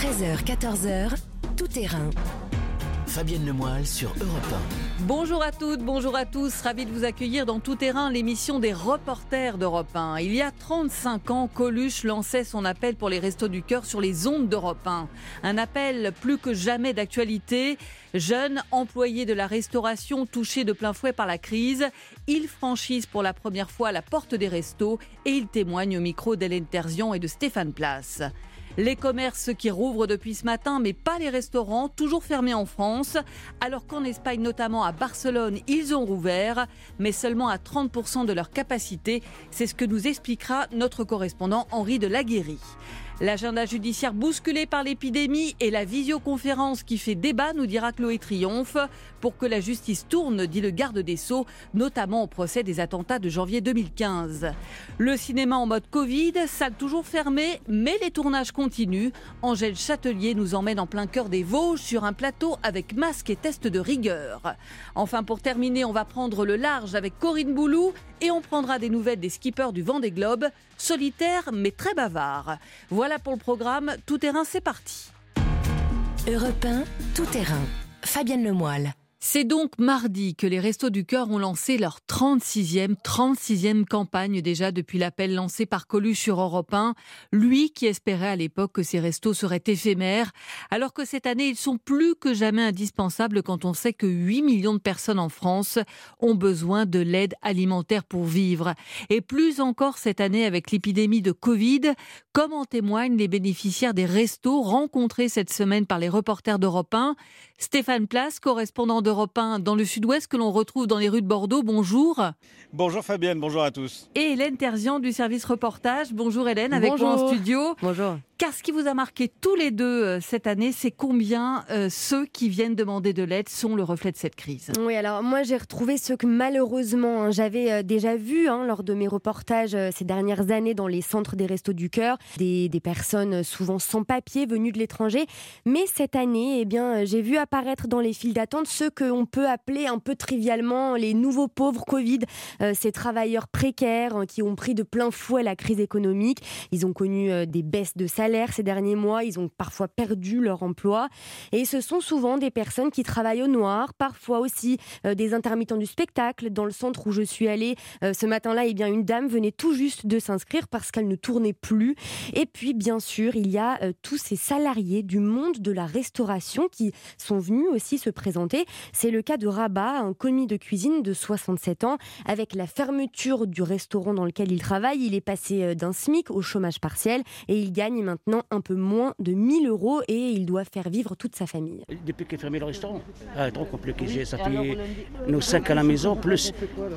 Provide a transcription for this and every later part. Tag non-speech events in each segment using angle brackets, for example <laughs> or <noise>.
13h, 14h, tout terrain. Fabienne Lemoyle sur Europe Bonjour à toutes, bonjour à tous. Ravi de vous accueillir dans Tout Terrain, l'émission des reporters d'Europe 1. Il y a 35 ans, Coluche lançait son appel pour les Restos du Cœur sur les ondes d'Europe 1. Un appel plus que jamais d'actualité. Jeunes, employés de la restauration touchés de plein fouet par la crise, ils franchissent pour la première fois la porte des restos et ils témoignent au micro d'Hélène Terzian et de Stéphane Place. Les commerces qui rouvrent depuis ce matin, mais pas les restaurants, toujours fermés en France, alors qu'en Espagne, notamment à Barcelone, ils ont rouvert, mais seulement à 30% de leur capacité. C'est ce que nous expliquera notre correspondant Henri de Laguéry. L'agenda judiciaire bousculé par l'épidémie et la visioconférence qui fait débat, nous dira Chloé Triomphe, pour que la justice tourne, dit le garde des Sceaux, notamment au procès des attentats de janvier 2015. Le cinéma en mode Covid, salle toujours fermée, mais les tournages continuent. Angèle Châtelier nous emmène en plein cœur des Vosges sur un plateau avec masque et test de rigueur. Enfin, pour terminer, on va prendre le large avec Corinne Boulou et on prendra des nouvelles des skippers du Vendée Globe, solitaires mais très bavards. Voilà pour le programme. Tout terrain, c'est parti. Europe 1, tout terrain. Fabienne. C'est donc mardi que les Restos du Cœur ont lancé leur 36e, 36e campagne déjà depuis l'appel lancé par Coluche sur Europe 1, lui qui espérait à l'époque que ces restos seraient éphémères, alors que cette année ils sont plus que jamais indispensables quand on sait que 8 millions de personnes en France ont besoin de l'aide alimentaire pour vivre. Et plus encore cette année avec l'épidémie de Covid, comme en témoignent les bénéficiaires des restos rencontrés cette semaine par les reporters d'Europe 1. Stéphane Place, correspondant d'Europe 1 dans le sud-ouest que l'on retrouve dans les rues de Bordeaux. Bonjour. Bonjour Fabienne, bonjour à tous. Et Hélène Terzian du service reportage. Bonjour Hélène, avec moi en studio. Bonjour. Car ce qui vous a marqué tous les deux euh, cette année, c'est combien euh, ceux qui viennent demander de l'aide sont le reflet de cette crise? Oui, alors moi j'ai retrouvé ceux que malheureusement hein, j'avais euh, déjà vus hein, lors de mes reportages ces dernières années dans les centres des restos du cœur, des, des personnes souvent sans papier venues de l'étranger. Mais cette année, eh bien, j'ai vu apparaître dans les files d'attente ceux qu'on peut appeler un peu trivialement les nouveaux pauvres Covid, ces travailleurs précaires hein, qui ont pris de plein fouet la crise économique. Ils ont connu des baisses de salaire ces derniers mois, ils ont parfois perdu leur emploi. Et ce sont souvent des personnes qui travaillent au noir, parfois aussi euh, des intermittents du spectacle. Dans le centre où je suis allée euh, ce matin-là, eh bien, une dame venait tout juste de s'inscrire parce qu'elle ne tournait plus. Et puis, bien sûr, il y a euh, tous ces salariés du monde de la restauration qui sont venus aussi se présenter. C'est le cas de Rabat, un commis de cuisine de 67 ans. Avec la fermeture du restaurant dans lequel il travaille, il est passé d'un SMIC au chômage partiel et il gagne maintenant un peu moins de 1000 euros et il doit faire vivre toute sa famille. Depuis qu'il a fermé le restaurant, ah, trop compliqué. Ça fait nos 5 à la maison, plus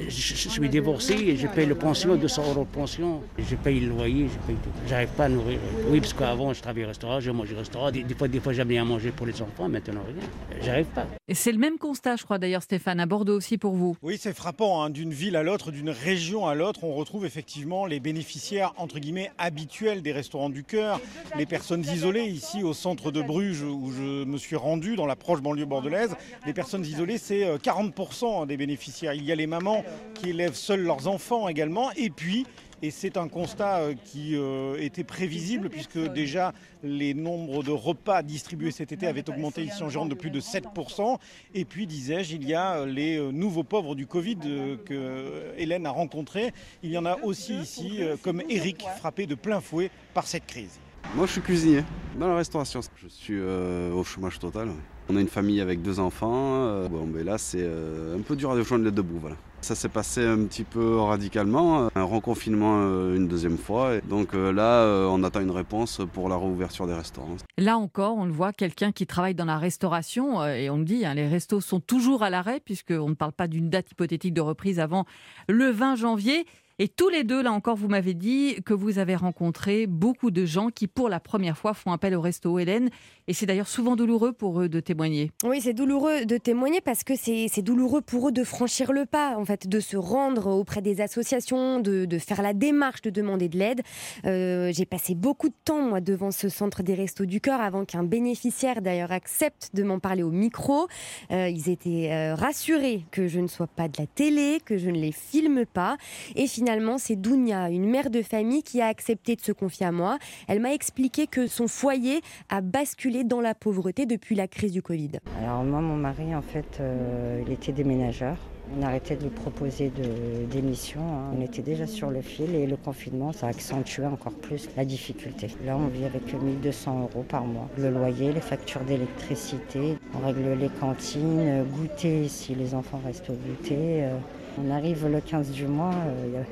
je, suis divorcé et je paye le pension, 200 euros de pension. Je paye le loyer, je paye tout. J'arrive pas à nourrir. Oui, parce qu'avant, je travaillais au restaurant, je mangeais au restaurant. Des, fois, des fois j'aime bien manger pour les enfants, maintenant rien. J'arrive pas. Et c'est le même constat, je crois d'ailleurs, Stéphane, à Bordeaux aussi pour vous. Oui, c'est frappant. Hein. D'une ville à l'autre, d'une région à l'autre, on retrouve effectivement les bénéficiaires, entre guillemets, habituels des restaurants du cœur, les personnes isolées ici au centre de Bruges où je me suis rendu dans la proche banlieue bordelaise. Les personnes isolées, c'est 40% euh, des bénéficiaires. Il y a les mamans qui élèvent seuls leurs enfants également. Et puis, et c'est un constat euh, qui euh, était prévisible puisque déjà les nombres de repas distribués cet été avaient augmenté ici en Gironde de plus de 7%. Et puis, disais-je, il y a les nouveaux pauvres du Covid que Hélène a rencontrés. Il y en a aussi ici, comme Eric, frappé de plein fouet par cette crise. Moi, je suis cuisinier dans la restauration. Je suis euh, au chômage total. On a une famille avec deux enfants. Euh, bon, mais là, c'est euh, un peu dur de joindre les debout. Voilà. Ça s'est passé un petit peu radicalement, un reconfinement une deuxième fois. donc là, on attend une réponse pour la réouverture des restaurants. Là encore, on le voit, quelqu'un qui travaille dans la restauration, et on le dit, hein, les restos sont toujours à l'arrêt, puisqu'on ne parle pas d'une date hypothétique de reprise avant le 20 janvier. Et tous les deux, là encore, vous m'avez dit que vous avez rencontré beaucoup de gens qui, pour la première fois, font appel au resto Hélène. Et c'est d'ailleurs souvent douloureux pour eux de témoigner. Oui, c'est douloureux de témoigner parce que c'est douloureux pour eux de franchir le pas, en fait, de se rendre auprès des associations, de, faire la démarche de demander de l'aide. Euh, j'ai passé beaucoup de temps, moi, devant ce centre des restos du cœur avant qu'un bénéficiaire, d'ailleurs, accepte de m'en parler au micro. Euh, ils étaient euh, rassurés que je ne sois pas de la télé, que je ne les filme pas. Et finalement, finalement, c'est Dounia, une mère de famille qui a accepté de se confier à moi. Elle m'a expliqué que son foyer a basculé dans la pauvreté depuis la crise du Covid. Alors moi, mon mari, en fait, euh, il était déménageur. On arrêtait de lui proposer de, des missions. hein. On était déjà sur le fil et le confinement, ça a accentué encore plus la difficulté. Là, on vit avec 1200 euros par mois. Le loyer, les factures d'électricité, on règle les cantines, euh, goûter si les enfants restent au goûter. euh. On arrive le 15 du mois, euh,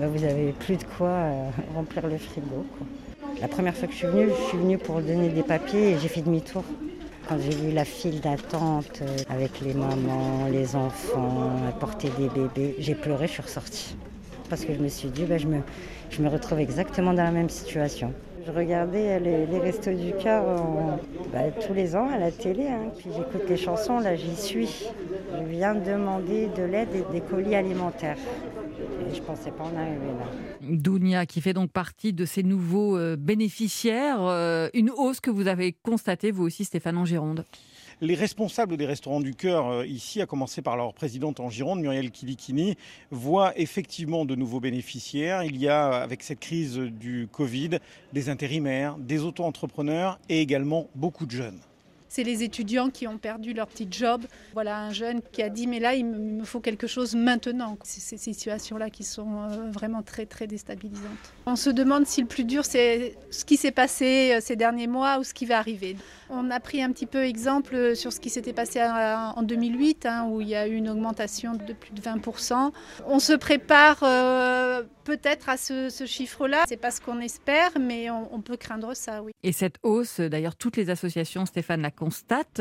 bah, vous avez plus de quoi euh, remplir le frigo. La première fois que je suis venue, je suis venue pour donner des papiers et j'ai fait demi-tour. Quand j'ai vu la file d'attente euh, avec les mamans, les enfants, à porter des bébés, j'ai pleuré, je suis ressortie. Parce que je me suis dit, bah, je me retrouve exactement dans la même situation. Je regardais les, les restos du cœur bah, tous les ans à la télé, hein. puis j'écoute les chansons, là j'y suis. Je viens de demander de l'aide et des colis alimentaires. Et je ne pensais pas en arriver là. Dounia, qui fait donc partie de ces nouveaux euh, bénéficiaires, euh, une hausse que vous avez constatée, vous aussi, Stéphane en Gironde. Les responsables des restaurants du cœur euh, ici, à commencer par leur présidente en Gironde, Muriel Kilikini, voient effectivement de nouveaux bénéficiaires. Il y a, avec cette crise du Covid, des intérimaires, des auto-entrepreneurs et également beaucoup de jeunes. C'est les étudiants qui ont perdu leur petit job. Voilà un jeune qui a dit mais là il me, faut quelque chose maintenant. C'est ces situations-là qui sont euh, vraiment très très déstabilisantes. On se demande si le plus dur c'est ce qui s'est passé euh, ces derniers mois ou ce qui va arriver. On a pris un petit peu exemple sur ce qui s'était passé euh, en 2008 hein, où il y a eu une augmentation de plus de 20%. On se prépare euh, peut-être à ce, ce chiffre-là. C'est pas ce qu'on espère mais on, on peut craindre ça oui. Et cette hausse, d'ailleurs, toutes les associations, Stéphane la constatent.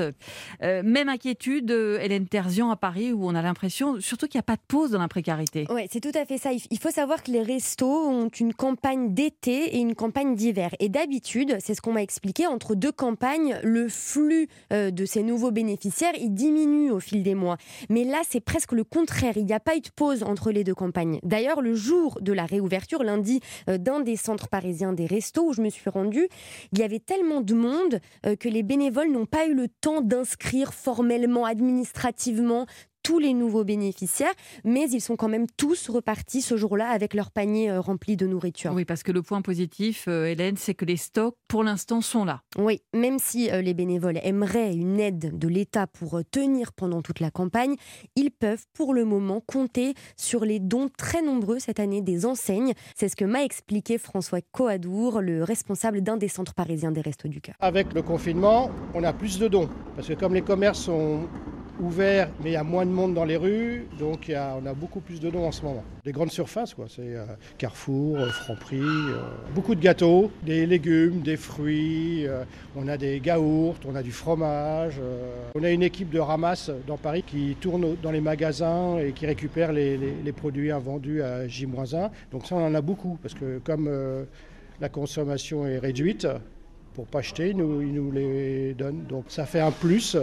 Euh, même inquiétude, euh, Hélène Terzian à Paris, où on a l'impression, surtout qu'il n'y a pas de pause dans la précarité. Ouais, c'est tout à fait ça. Il il faut savoir que les restos ont une campagne d'été et une campagne d'hiver. Et d'habitude, c'est ce qu'on m'a expliqué, entre deux campagnes, le flux euh, de ces nouveaux bénéficiaires, il diminue au fil des mois. Mais là, c'est presque le contraire. Il n'y a pas eu de pause entre les deux campagnes. D'ailleurs, le jour de la réouverture, lundi, euh, d'un des centres parisiens des restos où je me suis rendue, il y avait tellement de monde euh, que les bénévoles n'ont pas eu le temps d'inscrire formellement, administrativement tous les nouveaux bénéficiaires, mais ils sont quand même tous repartis ce jour-là avec leur panier euh, rempli de nourriture. Oui, parce que le point positif, euh, Hélène, c'est que les stocks, pour l'instant, sont là. Oui, même si euh, les bénévoles aimeraient une aide de l'État pour tenir pendant toute la campagne, ils peuvent pour le moment compter sur les dons très nombreux cette année des enseignes. C'est ce que m'a expliqué François Coadour, le responsable d'un des centres parisiens des Restos du Cœur. Avec le confinement, on a plus de dons. Parce que comme les commerces sont ouverts, mais il y a moins de monde dans les rues, donc on a beaucoup plus de dons en ce moment. Des grandes surfaces, quoi. C'est euh, Carrefour, euh, Franprix, euh, beaucoup de gâteaux, des légumes, des fruits, euh, on a des yaourts, on a du fromage. on a une équipe de ramasse dans Paris qui tourne dans les magasins et qui récupère les, les- les produits invendus à J-1. Donc ça, on en a beaucoup, parce que comme la consommation est réduite, pour pas acheter, ils nous les donnent. Donc ça fait un plus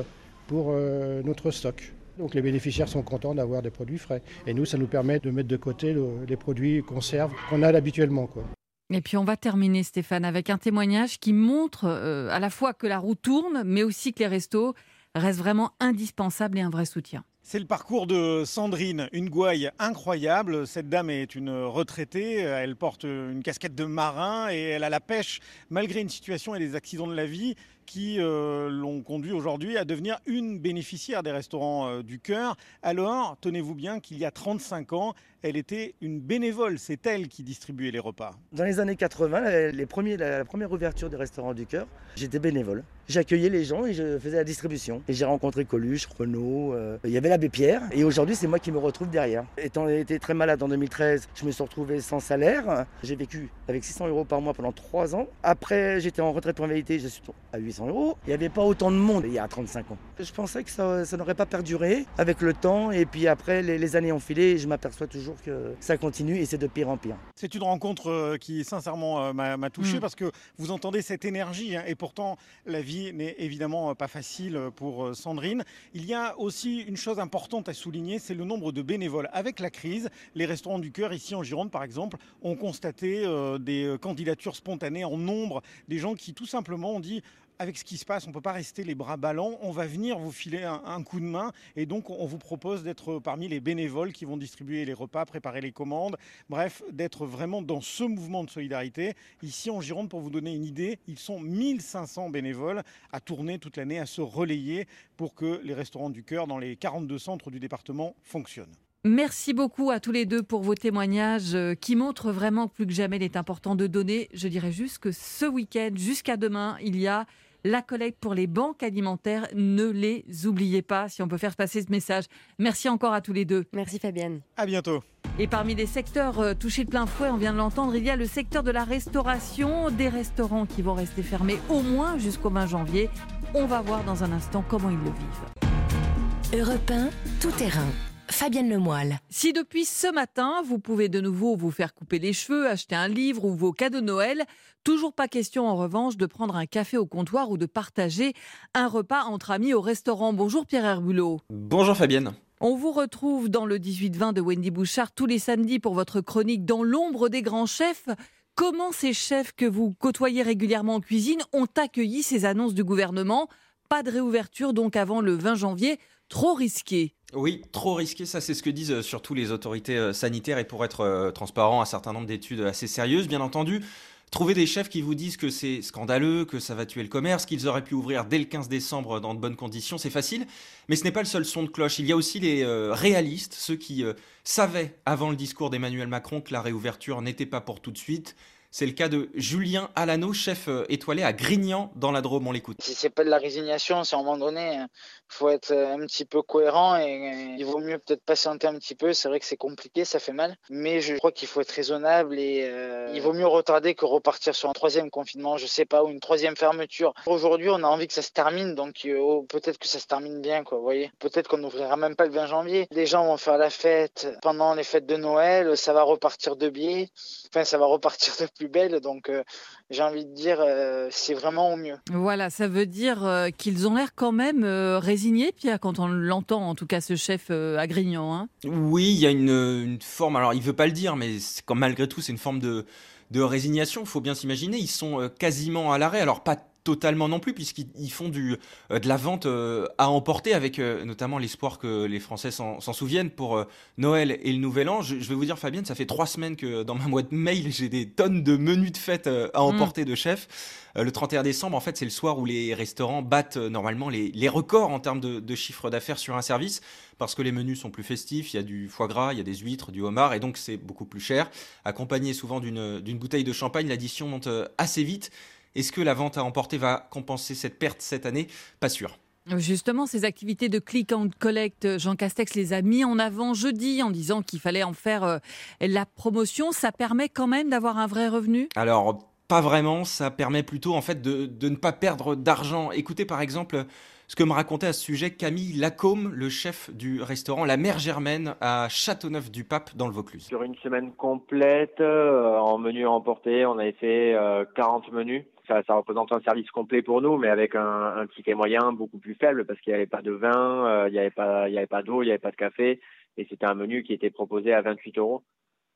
pour euh, notre stock. Donc les bénéficiaires sont contents d'avoir des produits frais. Et nous, ça nous permet de mettre de côté le- les produits conserves qu'on a habituellement. Quoi. Et puis on va terminer, Stéphane, avec un témoignage qui montre euh, à la fois que la roue tourne, mais aussi que les restos restent vraiment indispensables et un vrai soutien. C'est le parcours de Sandrine, une gouaille incroyable. Cette dame est une retraitée, elle porte une casquette de marin et elle a la pêche malgré une situation et des accidents de la vie qui euh, l'ont conduit aujourd'hui à devenir une bénéficiaire des restaurants euh, du cœur. Alors, tenez-vous bien qu'il y a 35 ans, elle était une bénévole, c'est elle qui distribuait les repas. Dans les années 80, les premiers, la, première ouverture des restaurants du cœur, j'étais bénévole. J'accueillais les gens et je faisais la distribution. Et j'ai rencontré Coluche, Renault, euh, il y avait l'abbé Pierre. Et aujourd'hui, c'est moi qui me retrouve derrière. Étant été très malade en 2013, je me suis retrouvé sans salaire. J'ai vécu avec 600 euros par mois pendant 3 ans. Après, j'étais en retraite pour invalidité, je suis à 800 euros. Il n'y avait pas autant de monde il y a 35 ans. Je pensais que ça, n'aurait pas perduré avec le temps. Et puis après, les, années ont filé je m'aperçois toujours que ça continue et c'est de pire en pire. C'est une rencontre euh, qui sincèrement euh, m'a touché Mm. parce que vous entendez cette énergie hein, et pourtant la vie n'est évidemment euh, pas facile pour Sandrine. Il y a aussi une chose importante à souligner, c'est le nombre de bénévoles. Avec la crise, les restaurants du cœur ici en Gironde par exemple ont constaté euh, des candidatures spontanées en nombre, des gens qui tout simplement ont dit avec ce qui se passe, on ne peut pas rester les bras ballants. On va venir vous filer un, coup de main et donc on vous propose d'être parmi les bénévoles qui vont distribuer les repas, préparer les commandes. Bref, d'être vraiment dans ce mouvement de solidarité. Ici en Gironde, pour vous donner une idée, ils sont 1500 bénévoles à tourner toute l'année, à se relayer pour que les restaurants du cœur dans les 42 centres du département fonctionnent. Merci beaucoup à tous les deux pour vos témoignages euh, qui montrent vraiment que plus que jamais il est important de donner. Je dirais juste que ce week-end, jusqu'à demain, il y a la collecte pour les banques alimentaires. Ne les oubliez pas si on peut faire passer ce message. Merci encore à tous les deux. Merci Fabienne. À bientôt. Et parmi les secteurs euh, touchés de plein fouet, on vient de l'entendre, il y a le secteur de la restauration, des restaurants qui vont rester fermés au moins jusqu'au 20 janvier. On va voir dans un instant comment ils le vivent. Europe 1, tout terrain. Fabienne Lemoyle. Si depuis ce matin, vous pouvez de nouveau vous faire couper les cheveux, acheter un livre ou vos cadeaux de Noël, toujours pas question en revanche de prendre un café au comptoir ou de partager un repas entre amis au restaurant. Bonjour Pierre Herbulot. Bonjour Fabienne. On vous retrouve dans le 18-20 de Wendy Bouchard tous les samedis pour votre chronique Dans l'ombre des grands chefs. Comment ces chefs que vous côtoyez régulièrement en cuisine ont accueilli ces annonces du gouvernement? Pas de réouverture donc avant le 20 janvier, trop risqué. Oui, trop risqué, ça c'est ce que disent euh, surtout les autorités euh, sanitaires et pour être euh, transparent, un certain nombre d'études assez sérieuses, bien entendu. Trouver des chefs qui vous disent que c'est scandaleux, que ça va tuer le commerce, qu'ils auraient pu ouvrir dès le 15 décembre dans de bonnes conditions, c'est facile. Mais ce n'est pas le seul son de cloche. Il y a aussi les réalistes, ceux qui savaient avant le discours d'Emmanuel Macron que la réouverture n'était pas pour tout de suite, c'est le cas de Julien Alano, chef euh, étoilé à Grignan dans la Drôme. On l'écoute. Si c'est pas de la résignation, c'est à un moment donné, euh, faut être euh, un petit peu cohérent et il vaut mieux peut-être patienter un petit peu. C'est vrai que c'est compliqué, ça fait mal, mais je crois qu'il faut être raisonnable et il vaut mieux retarder que repartir sur un troisième confinement, je sais pas, ou une troisième fermeture. Aujourd'hui, on a envie que ça se termine, donc oh, peut-être que ça se termine bien, quoi. Vous voyez, peut-être qu'on n'ouvrira même pas le 20 janvier. Les gens vont faire la fête pendant les fêtes de Noël, ça va repartir de biais, enfin ça va repartir de belle. Donc, euh, j'ai envie de dire, euh, c'est vraiment au mieux. Voilà, ça veut dire euh, qu'ils ont l'air quand même résignés, Pierre, quand on l'entend, en tout cas, ce chef à Grignan. Hein. Oui, il y a une, forme, alors il veut pas le dire, mais comme malgré tout, c'est une forme de, de résignation. Il faut bien s'imaginer, ils sont quasiment à l'arrêt. Alors, pas totalement non plus, puisqu'ils font du, euh, de la vente euh, à emporter, avec euh, notamment l'espoir que les Français s'en souviennent pour Noël et le Nouvel An. Je, vais vous dire, Fabienne, ça fait trois semaines que dans ma boîte mail, j'ai des tonnes de menus de fête à mm. emporter de chefs. le 31 décembre, en fait, c'est le soir où les restaurants battent normalement les, les, records en termes de, de chiffre d'affaires sur un service, parce que les menus sont plus festifs, il y a du foie gras, il y a des huîtres, du homard, et donc c'est beaucoup plus cher. Accompagné souvent d'une bouteille de champagne, l'addition monte assez vite. Est-ce que la vente à emporter va compenser cette perte cette année? Pas sûr. Justement, ces activités de click and collect, Jean Castex les a mis en avant jeudi en disant qu'il fallait en faire euh, la promotion. Ça permet quand même d'avoir un vrai revenu? Alors, pas vraiment. Ça permet plutôt en fait de, de ne pas perdre d'argent. Écoutez par exemple ce que me racontait à ce sujet Camille Lacombe, le chef du restaurant La Mère Germaine à Châteauneuf-du-Pape dans le Vaucluse. Sur une semaine complète, euh, en menu emporté, on avait fait 40 euh, menus. Ça, ça, représente un service complet pour nous, mais avec un, un ticket moyen beaucoup plus faible parce qu'il n'y avait pas de vin, euh, il n'y avait pas, il avait pas d'eau, il n'y avait pas de café, et c'était un menu qui était proposé à 28 euros.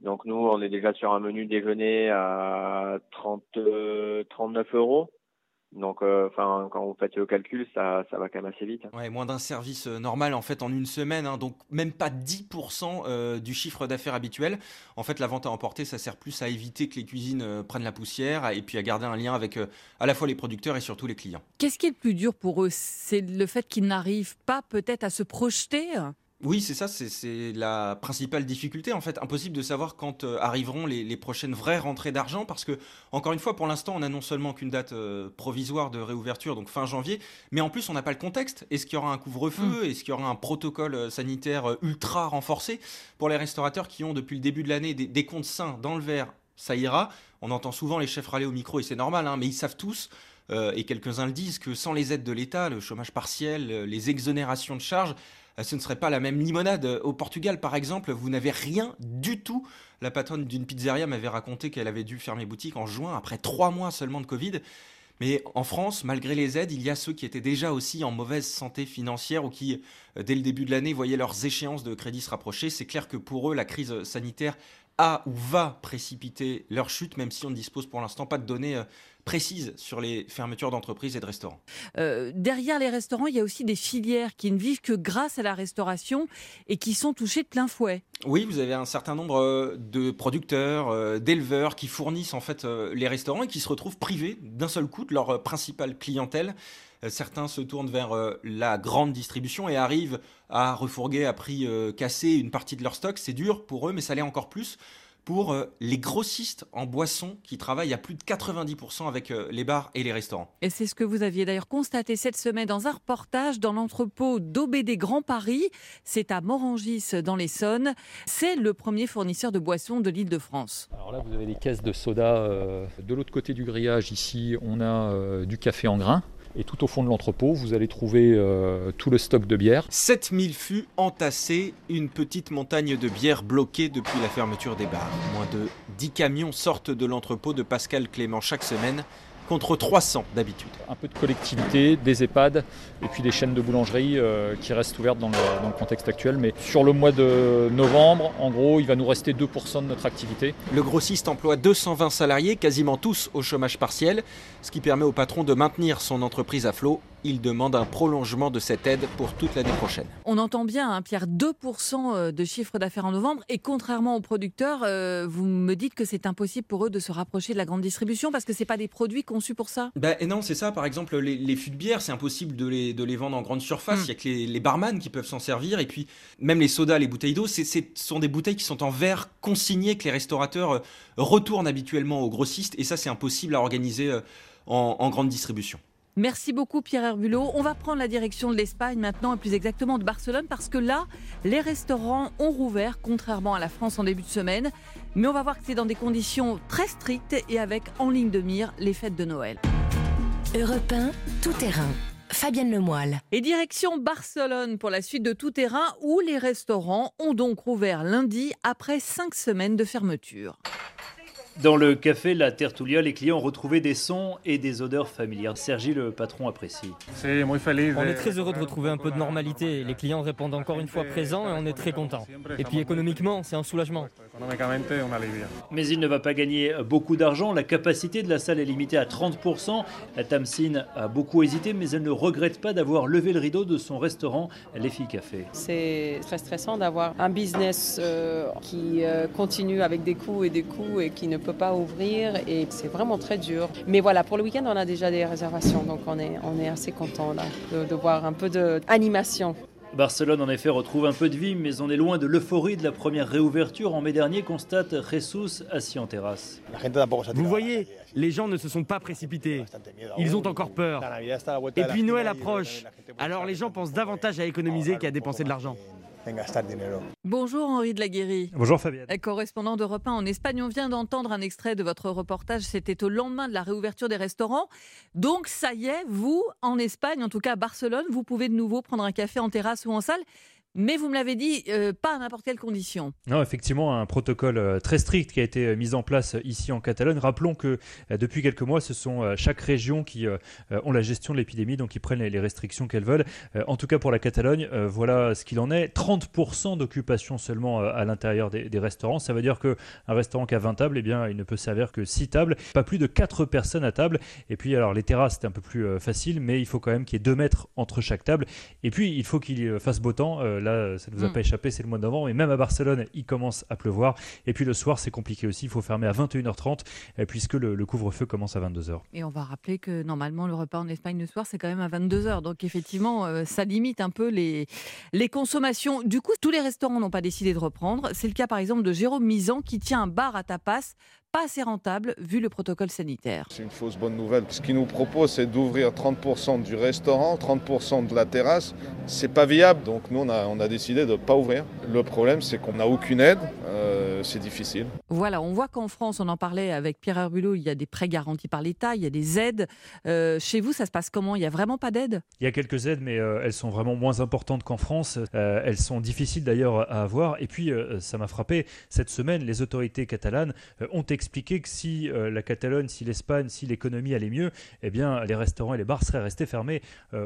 Donc nous, on est déjà sur un menu déjeuner à 30, 39 euros. Donc, euh, enfin, quand vous faites le calcul, ça, ça va quand même assez vite. Hein. Ouais, moins d'un service euh, normal en fait en une semaine, hein, donc même pas 10% euh, du chiffre d'affaires habituel. En fait, la vente à emporter, ça sert plus à éviter que les cuisines prennent la poussière et puis à garder un lien avec à la fois les producteurs et surtout les clients. Qu'est-ce qui est le plus dur pour eux? C'est le fait qu'ils n'arrivent pas peut-être à se projeter? Oui, c'est ça, c'est la principale difficulté en fait. Impossible de savoir quand euh, arriveront les, prochaines vraies rentrées d'argent parce que, encore une fois, pour l'instant, on n'a non seulement qu'une date euh, provisoire de réouverture, donc fin janvier, mais en plus, on n'a pas le contexte. Est-ce qu'il y aura un couvre-feu? Mm. Est-ce qu'il y aura un protocole euh, sanitaire ultra renforcé Pour les restaurateurs qui ont depuis le début de l'année des, comptes sains dans le verre, ça ira. On entend souvent les chefs râler au micro et c'est normal, hein, mais ils savent tous. et quelques-uns le disent, que sans les aides de l'État, le chômage partiel, les exonérations de charges, ce ne serait pas la même limonade. Au Portugal, par exemple, vous n'avez rien du tout. La patronne d'une pizzeria m'avait raconté qu'elle avait dû fermer boutique en juin, après trois mois seulement de Covid. Mais en France, malgré les aides, il y a ceux qui étaient déjà aussi en mauvaise santé financière ou qui, euh, dès le début de l'année, voyaient leurs échéances de crédit se rapprocher. C'est clair que pour eux, la crise sanitaire a ou va précipiter leur chute, même si on ne dispose pour l'instant pas de données euh, précises sur les fermetures d'entreprises et de restaurants. Euh, derrière les restaurants, il y a aussi des filières qui ne vivent que grâce à la restauration et qui sont touchées de plein fouet. Oui, vous avez un certain nombre euh, de producteurs, d'éleveurs qui fournissent en fait les restaurants et qui se retrouvent privés d'un seul coup de leur principale clientèle. Certains se tournent vers la grande distribution et arrivent à refourguer à prix cassé une partie de leur stock. C'est dur pour eux, mais ça l'est encore plus pour euh, les grossistes en boissons qui travaillent à plus de 90% avec euh, les bars et les restaurants. Et c'est ce que vous aviez d'ailleurs constaté cette semaine dans un reportage dans l'entrepôt d'OBD Grand Paris. C'est à Morangis dans l'Essonne. C'est le premier fournisseur de boissons de l'île de France. Alors là, vous avez des caisses de soda. Euh, de l'autre côté du grillage, ici, on a du café en grains. Et tout au fond de l'entrepôt, vous allez trouver euh, tout le stock de bière. 7000 fûts entassés, une petite montagne de bière bloquée depuis la fermeture des bars. Moins de 10 camions sortent de l'entrepôt de Pascal Clément chaque semaine contre 300 d'habitude. Un peu de collectivité, des EHPAD et puis des chaînes de boulangerie euh, qui restent ouvertes dans le, contexte actuel. Mais sur le mois de novembre, en gros, il va nous rester 2% de notre activité. Le grossiste emploie 220 salariés, quasiment tous au chômage partiel, ce qui permet au patron de maintenir son entreprise à flot il demande un prolongement de cette aide pour toute l'année prochaine. On entend bien, hein, Pierre, 2% euh, de chiffre d'affaires en novembre. Et contrairement aux producteurs, euh, vous me dites que c'est impossible pour eux de se rapprocher de la grande distribution parce que ce pas des produits conçus pour ça ben, et Non, c'est ça. Par exemple, les, fûts de bière, c'est impossible de les, de les vendre en grande surface. Hmm. Il n'y a que les, les, barman qui peuvent s'en servir. Et puis, même les sodas, les bouteilles d'eau, ce sont des bouteilles qui sont en verre consignées que les restaurateurs euh, retournent habituellement aux grossistes. Et ça, c'est impossible à organiser en grande distribution. Merci beaucoup Pierre Herbulot. On va prendre la direction de l'Espagne maintenant, et plus exactement de Barcelone, parce que là, les restaurants ont rouvert, contrairement à la France en début de semaine. Mais on va voir que c'est dans des conditions très strictes et avec en ligne de mire les fêtes de Noël. Europe 1, tout terrain. Fabienne Lemoyle. Et direction Barcelone pour la suite de Tout Terrain où les restaurants ont donc rouvert lundi après cinq semaines de fermeture. Dans le café La Tertulia, les clients ont retrouvé des sons et des odeurs familières. Sergi, le patron, apprécie. On est très heureux de retrouver un peu de normalité. Les clients répondent encore une fois présents et on est très content. Et puis économiquement, c'est un soulagement. Mais il ne va pas gagner beaucoup d'argent. La capacité de la salle est limitée à 30%. La Tamsine a beaucoup hésité, mais elle ne regrette pas d'avoir levé le rideau de son restaurant, Les Filles Café. C'est très stressant d'avoir un business euh, qui euh, continue avec des coûts et des coûts et qui ne peut pas ouvrir et c'est vraiment très dur. Mais voilà, pour le week-end, on a déjà des réservations, donc on est, on est assez content là de, de voir un peu d'animation. Barcelone en effet retrouve un peu de vie, mais on est loin de l'euphorie de la première réouverture en mai dernier, constate Jesus assis en terrasse. Vous voyez, les gens ne se sont pas précipités. Ils ont encore peur. Et puis Noël approche, alors les gens pensent davantage à économiser qu'à dépenser de l'argent. Bonjour Henri de la Guéry. Bonjour Fabienne. Correspondant d'Europe 1 en Espagne, on vient d'entendre un extrait de votre reportage. C'était au lendemain de la réouverture des restaurants. Donc ça y est, vous, en Espagne, en tout cas à Barcelone, vous pouvez de nouveau prendre un café en terrasse ou en salle. Mais vous me l'avez dit, euh, pas à n'importe quelle condition. Non, effectivement, un protocole euh, très strict qui a été euh, mis en place ici en Catalogne. Rappelons que depuis quelques mois, ce sont chaque région qui ont la gestion de l'épidémie, donc qui prennent les restrictions qu'elles veulent. En tout cas, pour la Catalogne, voilà ce qu'il en est. 30% d'occupation seulement à l'intérieur des, restaurants. Ça veut dire qu'un restaurant qui a 20 tables, eh bien, il ne peut servir que 6 tables, pas plus de 4 personnes à table. Et puis, alors, les terrasses, c'est un peu plus facile, mais il faut quand même qu'il y ait 2 mètres entre chaque table. Et puis, il faut qu'il fasse beau temps là, ça ne vous a mm. pas échappé, c'est le mois de novembre. Et même à Barcelone, il commence à pleuvoir. Et puis le soir, c'est compliqué aussi. Il faut fermer à 21h30 euh, puisque le, couvre-feu commence à 22h. Et on va rappeler que normalement, le repas en Espagne le soir, c'est quand même à 22h. Donc effectivement, euh, ça limite un peu les, les consommations. Du coup, tous les restaurants n'ont pas décidé de reprendre. C'est le cas par exemple de Jérôme Misan qui tient un bar à tapas pas assez rentable vu le protocole sanitaire. C'est une fausse bonne nouvelle. Ce qu'il nous propose, c'est d'ouvrir 30% du restaurant, 30% de la terrasse. C'est pas viable, donc nous on a, on a décidé de ne pas ouvrir. Le problème, c'est qu'on n'a aucune aide. Euh, c'est difficile. Voilà, on voit qu'en France, on en parlait avec Pierre Herbulot, il y a des prêts garantis par l'État, il y a des aides. Euh, chez vous, ça se passe comment? Il n'y a vraiment pas d'aide? Il y a quelques aides, mais euh, elles sont vraiment moins importantes qu'en France. elles sont difficiles d'ailleurs à avoir. Et puis, ça m'a frappé, cette semaine, les autorités catalanes ont expliqué que si la Catalogne, si l'Espagne, si l'économie allait mieux, eh bien, les restaurants et les bars seraient restés fermés.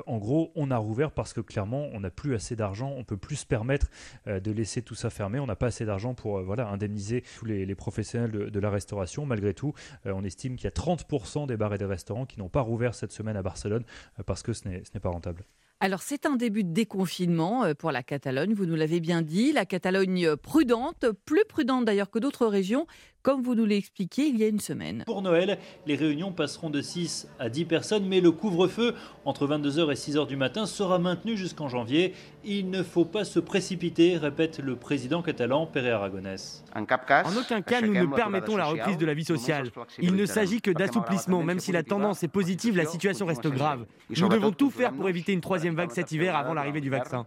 en gros, on a rouvert parce que clairement, on n'a plus assez d'argent, on peut plus se permettre de laisser tout ça fermé. On n'a pas assez d'argent pour voilà, indemniser tous les, professionnels de, la restauration. Malgré tout, on estime qu'il y a 30% des bars et des restaurants qui n'ont pas rouvert cette semaine à Barcelone parce que ce n'est pas rentable. Alors c'est un début de déconfinement euh, pour la Catalogne, vous nous l'avez bien dit, la Catalogne euh, prudente, plus prudente d'ailleurs que d'autres régions, comme vous nous expliqué il y a une semaine. Pour Noël, les réunions passeront de 6 à 10 personnes, mais le couvre-feu entre 22h et 6h du matin sera maintenu jusqu'en janvier. Il ne faut pas se précipiter, répète le président catalan Pere Aragonès. En aucun cas, nous ne permettons la reprise de la vie sociale. Il ne s'agit que d'assouplissement. Même si la tendance est positive, la situation reste grave. Nous devons tout faire pour éviter une troisième vague cet hiver avant l'arrivée du vaccin.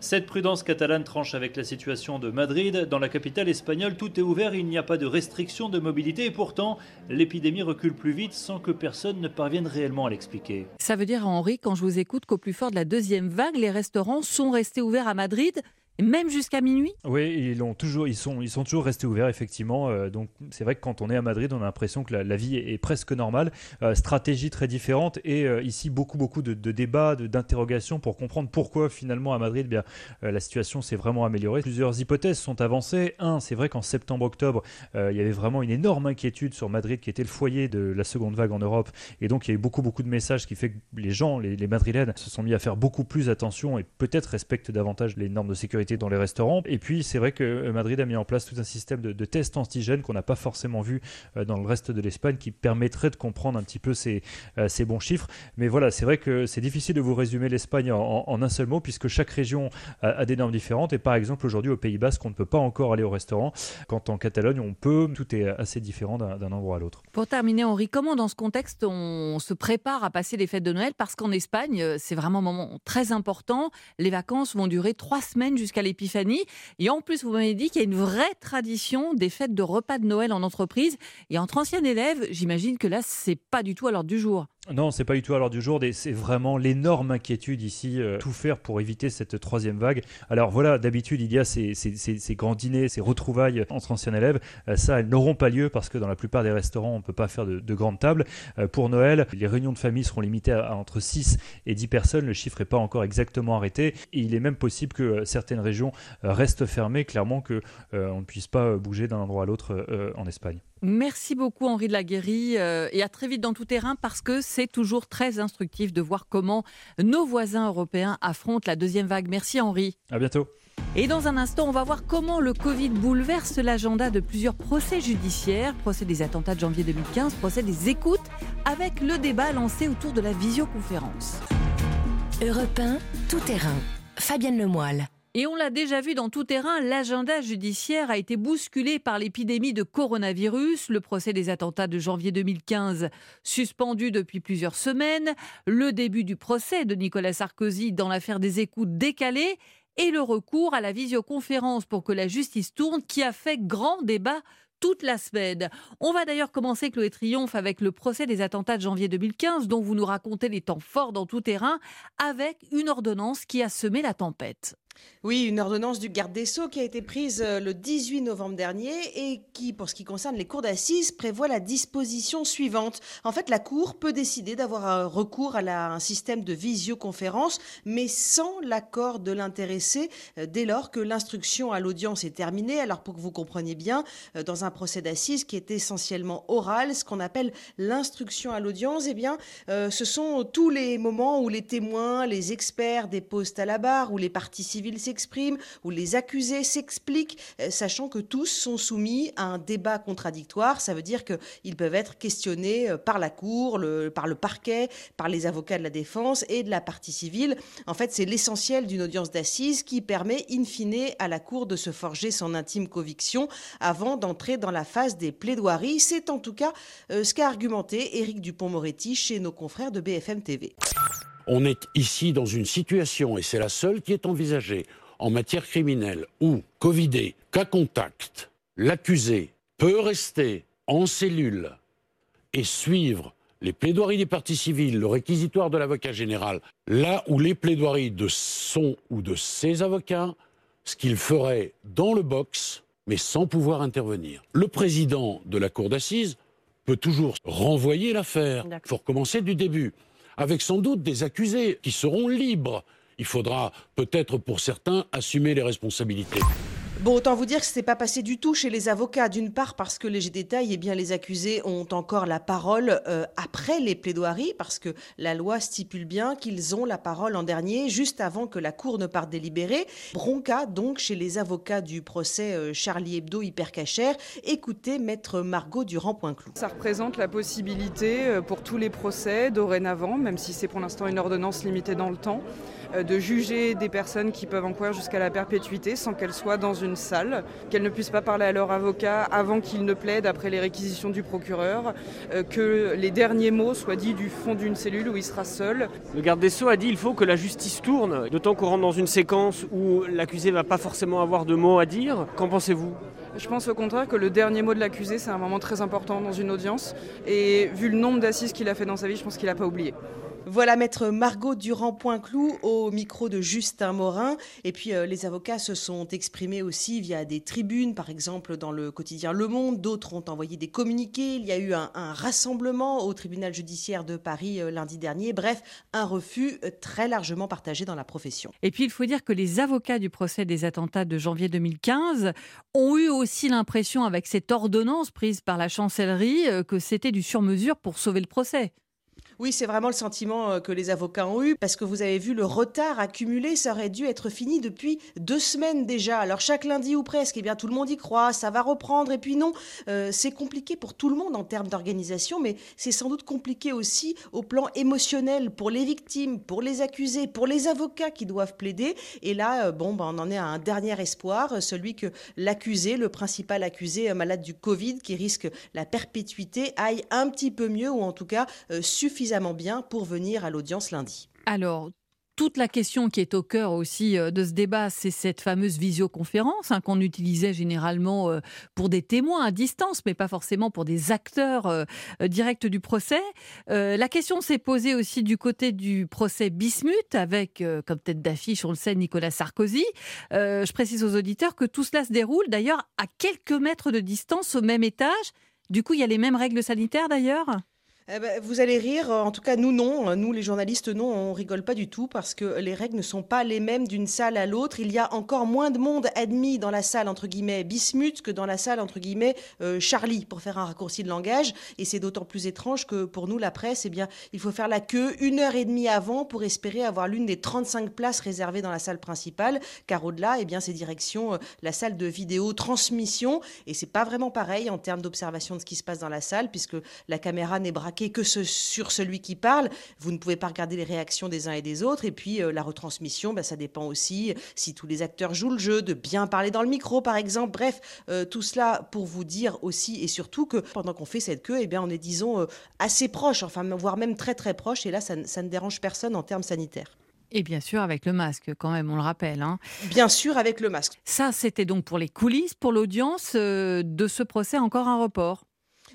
Cette prudence catalane tranche avec la situation de Madrid. Dans la capitale espagnole, tout est ouvert il n'y a pas de restriction de mobilité et pourtant, l'épidémie recule plus vite sans que personne ne parvienne réellement à l'expliquer. Ça veut dire, Henri, quand je vous écoute, qu'au plus fort de la deuxième vague, les restaurants sont restés ouverts à Madrid même jusqu'à minuit? Oui, ils, ont toujours, ils, sont, ils sont toujours restés ouverts, effectivement. Euh, donc, c'est vrai que quand on est à Madrid, on a l'impression que la, vie est, presque normale. Euh, stratégie très différente et euh, ici, beaucoup, beaucoup de, débats, d'interrogations pour comprendre pourquoi, finalement, à Madrid, eh bien, la situation s'est vraiment améliorée. Plusieurs hypothèses sont avancées. Un, c'est vrai qu'en septembre-octobre, il y avait vraiment une énorme inquiétude sur Madrid, qui était le foyer de la seconde vague en Europe. Et donc, il y a eu beaucoup, beaucoup de messages qui fait que les gens, les, les Madrilènes, se sont mis à faire beaucoup plus attention et peut-être respectent davantage les normes de sécurité dans les restaurants. Et puis, c'est vrai que euh, Madrid a mis en place tout un système de, tests antigènes qu'on n'a pas forcément vu euh, dans le reste de l'Espagne qui permettrait de comprendre un petit peu ces, euh, ces bons chiffres. Mais voilà, c'est vrai que c'est difficile de vous résumer l'Espagne en, un seul mot puisque chaque région a, des normes différentes. Et par exemple, aujourd'hui, au Pays Basque, on ne peut pas encore aller au restaurant. Quand en Catalogne, on peut. Tout est assez différent d'un endroit à l'autre. Pour terminer, Henri, comment dans ce contexte on se prépare à passer les fêtes de Noël? Parce qu'en Espagne, c'est vraiment un moment très important. Les vacances vont durer trois semaines jusqu'à jusqu'à l'Épiphanie. Et en plus, vous m'avez dit qu'il y a une vraie tradition des fêtes de repas de Noël en entreprise. Et entre anciens élèves, j'imagine que là, c'est pas du tout à l'ordre du jour. Non, c'est pas du tout à l'heure du jour. C'est vraiment l'énorme inquiétude ici, euh, tout faire pour éviter cette troisième vague. Alors voilà, d'habitude, il y a ces, grands dîners, ces retrouvailles entre anciens élèves. Euh, ça, elles n'auront pas lieu parce que dans la plupart des restaurants, on ne peut pas faire de, grandes tables. Euh, pour Noël, les réunions de famille seront limitées à, entre 6 et 10 personnes. Le chiffre n'est pas encore exactement arrêté. Il est même possible que certaines régions restent fermées, clairement qu'on ne puisse pas bouger d'un endroit à l'autre en Espagne. Merci beaucoup Henri de la Guéry euh, et à très vite dans tout terrain parce que c'est toujours très instructif de voir comment nos voisins européens affrontent la deuxième vague. Merci Henri. À bientôt. Et dans un instant, on va voir comment le Covid bouleverse l'agenda de plusieurs procès judiciaires, procès des attentats de janvier 2015, procès des écoutes, avec le débat lancé autour de la visioconférence. Europe 1, tout terrain. Fabienne Lemoyle. Et on l'a déjà vu dans tout terrain, l'agenda judiciaire a été bousculé par l'épidémie de coronavirus, le procès des attentats de janvier 2015 suspendu depuis plusieurs semaines, le début du procès de Nicolas Sarkozy dans l'affaire des écoutes décalées et le recours à la visioconférence pour que la justice tourne qui a fait grand débat toute la semaine. On va d'ailleurs commencer, Chloé Triomphe, avec le procès des attentats de janvier 2015, dont vous nous racontez les temps forts dans tout terrain, avec une ordonnance qui a semé la tempête. Oui, une ordonnance du garde des Sceaux qui a été prise euh, le 18 novembre dernier et qui, pour ce qui concerne les cours d'assises, prévoit la disposition suivante. En fait, la Cour peut décider d'avoir un recours à un système de visioconférence, mais sans l'accord de l'intéressé euh, dès lors que l'instruction à l'audience est terminée. Alors, pour que vous compreniez bien, euh, dans un procès d'assises qui est essentiellement oral, ce qu'on appelle l'instruction à l'audience, eh bien, ce sont tous les moments où les témoins, les experts déposent à la barre, où les parties civiles s'expriment, où les accusés s'expliquent, euh, sachant que tous sont soumis à un débat contradictoire. Ça veut dire qu'ils peuvent être questionnés euh, par la Cour, par le parquet, par les avocats de la défense et de la partie civile. En fait, c'est l'essentiel d'une audience d'assises qui permet, in fine, à la Cour de se forger son intime conviction avant d'entrer dans la phase des plaidoiries. C'est en tout cas euh, ce qu'a argumenté Éric Dupont-Moretti chez nos confrères de BFM TV. On est ici dans une situation, et c'est la seule qui est envisagée en matière criminelle, où, Covidé, cas contact, l'accusé peut rester en cellule et suivre les plaidoiries des parties civiles, le réquisitoire de l'avocat général, là où les plaidoiries de son ou de ses avocats, ce qu'il ferait dans le box, mais sans pouvoir intervenir. Le président de la cour d'assises peut toujours renvoyer l'affaire. Il faut recommencer du début avec sans doute des accusés qui seront libres. Il faudra peut-être pour certains assumer les responsabilités. Bon, autant vous dire que ce n'est pas passé du tout chez les avocats. D'une part parce que les détails, eh bien, les accusés ont encore la parole euh, après les plaidoiries, parce que la loi stipule bien qu'ils ont la parole en dernier, juste avant que la Cour ne parte délibérer. Bronca donc chez les avocats du procès euh, Charlie Hebdo hypercachère. Écoutez maître Margot Durand-Poinclou. Ça représente la possibilité euh, pour tous les procès dorénavant, même si c'est pour l'instant une ordonnance limitée dans le temps, de juger des personnes qui peuvent encourir jusqu'à la perpétuité sans qu'elles soient dans une salle, qu'elles ne puissent pas parler à leur avocat avant qu'ils ne plaident après les réquisitions du procureur, euh, que les derniers mots soient dits du fond d'une cellule où il sera seul. Le garde des Sceaux a dit qu'il faut que la justice tourne, d'autant qu'on rentre dans une séquence où l'accusé ne va pas forcément avoir de mots à dire. Qu'en pensez-vous? Je pense au contraire que le dernier mot de l'accusé, c'est un moment très important dans une audience. Et vu le nombre d'assises qu'il a fait dans sa vie, je pense qu'il n'a pas oublié. Voilà maître Margot Durand-Poinclou au micro de Justin Morin. Et puis euh, les avocats se sont exprimés aussi via des tribunes, par exemple dans le quotidien Le Monde. D'autres ont envoyé des communiqués. Il y a eu un, rassemblement au tribunal judiciaire de Paris euh, lundi dernier. Bref, un refus euh, très largement partagé dans la profession. Et puis il faut dire que les avocats du procès des attentats de janvier 2015 ont eu aussi l'impression, avec cette ordonnance prise par la chancellerie, que c'était du sur-mesure pour sauver le procès. Oui, c'est vraiment le sentiment euh, que les avocats ont eu, parce que vous avez vu le retard accumulé, ça aurait dû être fini depuis deux semaines déjà. Alors chaque lundi ou presque, eh bien tout le monde y croit, ça va reprendre, et puis non, euh, c'est compliqué pour tout le monde en termes d'organisation, mais c'est sans doute compliqué aussi au plan émotionnel pour les victimes, pour les accusés, pour les avocats qui doivent plaider. Et là, euh, bon, ben, on en est à un dernier espoir, celui que l'accusé, le principal accusé malade du Covid, qui risque la perpétuité, aille un petit peu mieux, ou en tout cas suffisamment bien pour venir à l'audience lundi. Alors, toute la question qui est au cœur aussi euh, de ce débat, c'est cette fameuse visioconférence hein, qu'on utilisait généralement euh, pour des témoins à distance, mais pas forcément pour des acteurs euh, directs du procès. la question s'est posée aussi du côté du procès Bismuth, avec comme tête d'affiche, sur le sait, Nicolas Sarkozy. je précise aux auditeurs que tout cela se déroule d'ailleurs à quelques mètres de distance au même étage. Du coup, il y a les mêmes règles sanitaires d'ailleurs? Eh ben, vous allez rire, en tout cas nous non, nous les journalistes non, on rigole pas du tout parce que les règles ne sont pas les mêmes d'une salle à l'autre. Il y a encore moins de monde admis dans la salle entre guillemets Bismuth que dans la salle entre guillemets euh, Charlie pour faire un raccourci de langage. Et c'est d'autant plus étrange que pour nous la presse, eh bien il faut faire la queue une heure et demie avant pour espérer avoir l'une des 35 places réservées dans la salle principale, car au-delà, eh bien c'est direction euh, la salle de vidéo transmission et c'est pas vraiment pareil en termes d'observation de ce qui se passe dans la salle puisque la caméra n'est braquée que sur celui qui parle. Vous ne pouvez pas regarder les réactions des uns et des autres. Et puis euh, la retransmission, bah, ça dépend aussi si tous les acteurs jouent le jeu, de bien parler dans le micro par exemple. Bref, euh, tout cela pour vous dire aussi et surtout que pendant qu'on fait cette queue, eh bien, on est disons euh, assez proche, enfin voire même très très proche. Et là, ça, ne dérange personne en termes sanitaires. Et bien sûr avec le masque, quand même, on le rappelle. Hein. Bien sûr avec le masque. Ça, c'était donc pour les coulisses, pour l'audience de ce procès, encore un report.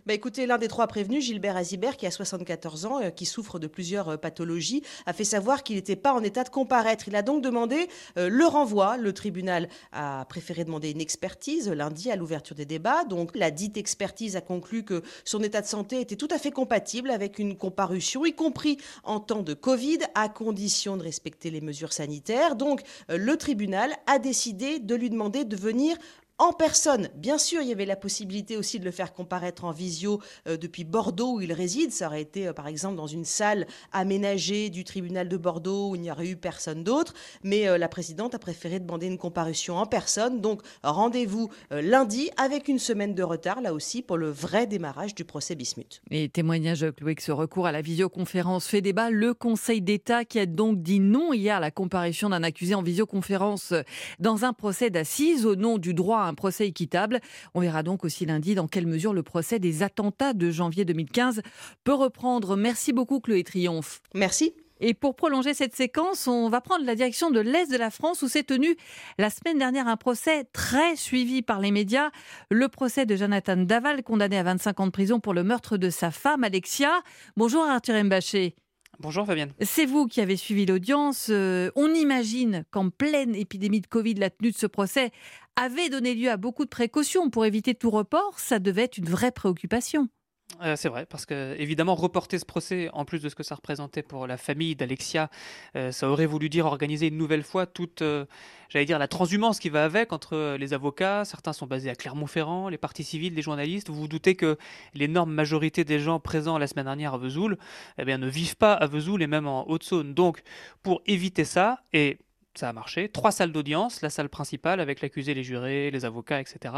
Bah écoutez, l'un des trois prévenus, Gilbert Azibert, qui a 74 ans, euh, qui souffre de plusieurs euh, pathologies, a fait savoir qu'il n'était pas en état de comparaître. Il a donc demandé euh, le renvoi. Le tribunal a préféré demander une expertise lundi à l'ouverture des débats. Donc la dite expertise a conclu que son état de santé était tout à fait compatible avec une comparution, y compris en temps de Covid, à condition de respecter les mesures sanitaires. Donc le tribunal a décidé de lui demander de venir en personne. Bien sûr, il y avait la possibilité aussi de le faire comparaître en visio euh, depuis Bordeaux où il réside. Ça aurait été, euh, par exemple, dans une salle aménagée du tribunal de Bordeaux où il n'y aurait eu personne d'autre. Mais euh, la présidente a préféré demander une comparution en personne. Donc, rendez-vous lundi avec une semaine de retard, là aussi, pour le vrai démarrage du procès Bismuth. Et témoignage, Chloé, que ce recours à la visioconférence fait débat. Le Conseil d'État qui a donc dit non hier à la comparution d'un accusé en visioconférence dans un procès d'assises au nom du droit un procès équitable. On verra donc aussi lundi dans quelle mesure le procès des attentats de janvier 2015 peut reprendre. Merci beaucoup Chloé Triomphe. Merci. Et pour prolonger cette séquence, on va prendre la direction de l'Est de la France où s'est tenu la semaine dernière un procès très suivi par les médias, le procès de Jonathan Daval, condamné à 25 ans de prison pour le meurtre de sa femme Alexia. Bonjour Arthur Mbaché. Bonjour Fabienne. C'est vous qui avez suivi l'audience. Euh, on imagine qu'en pleine épidémie de Covid, la tenue de ce procès avait donné lieu à beaucoup de précautions pour éviter tout report. Ça devait être une vraie préoccupation. Euh, c'est vrai, parce que évidemment, reporter ce procès, en plus de ce que ça représentait pour la famille d'Alexia, euh, ça aurait voulu dire organiser une nouvelle fois toute, euh, j'allais dire, la transhumance qui va avec entre les avocats. Certains sont basés à Clermont-Ferrand, les partis civils, les journalistes. Vous vous doutez que l'énorme majorité des gens présents la semaine dernière à Vesoul eh bien, ne vivent pas à Vesoul et même en Haute-Saône. Donc, pour éviter ça, et ça a marché. Trois salles d'audience, la salle principale avec l'accusé, les jurés, les avocats, etc.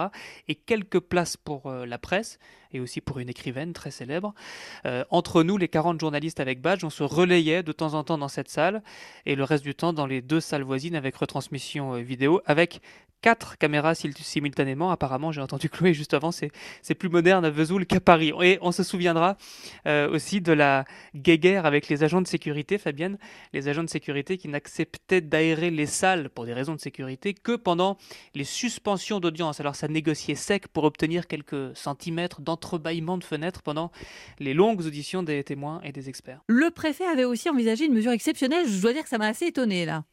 Et quelques places pour euh, la presse et aussi pour une écrivaine très célèbre. Euh, entre nous, les 40 journalistes avec badge, on se relayait de temps en temps dans cette salle et le reste du temps dans les deux salles voisines avec retransmission euh, vidéo, avec quatre caméras simultanément. Apparemment, j'ai entendu Chloé juste avant, c'est plus moderne à Vesoul qu'à Paris. Et on se souviendra aussi de la guéguerre avec les agents de sécurité, Fabienne, les agents de sécurité qui n'acceptaient d'aérer les salles pour des raisons de sécurité que pendant les suspensions d'audience. Alors ça négociait sec pour obtenir quelques centimètres d'entrebâillement de fenêtres pendant les longues auditions des témoins et des experts. Le préfet avait aussi envisagé une mesure exceptionnelle. Je dois dire que ça m'a assez étonné là.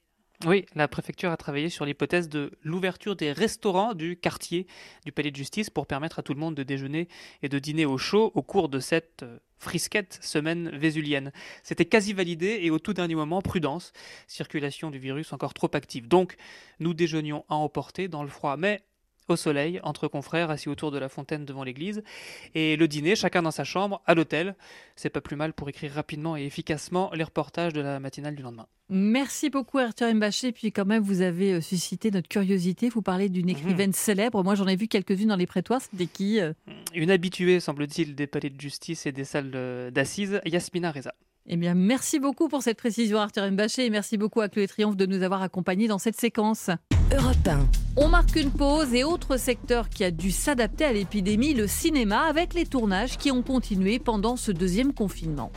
Oui, la préfecture a travaillé sur l'hypothèse de l'ouverture des restaurants du quartier du palais de justice pour permettre à tout le monde de déjeuner et de dîner au chaud au cours de cette euh, frisquette semaine vésulienne. C'était quasi validé et au tout dernier moment, prudence, circulation du virus encore trop active. Donc, nous déjeunions à emporter dans le froid, mais au soleil, entre confrères, assis autour de la fontaine devant l'église. Et le dîner, chacun dans sa chambre, à l'hôtel. C'est pas plus mal pour écrire rapidement et efficacement les reportages de la matinale du lendemain. Merci beaucoup Arthur Mbaché. Puis quand même, vous avez euh, suscité notre curiosité. Vous parlez d'une mhm. écrivaine célèbre. Moi, j'en ai vu quelques-unes dans les prétoires. C'était qui euh Une habituée, semble-t-il, des palais de justice et des salles d'assises, Yasmina Reza. Eh bien, merci beaucoup pour cette précision, Arthur Mbaché, et merci beaucoup à Chloé Triomphe de nous avoir accompagnés dans cette séquence. Europe 1. On marque une pause et autre secteur qui a dû s'adapter à l'épidémie, le cinéma, avec les tournages qui ont continué pendant ce deuxième confinement.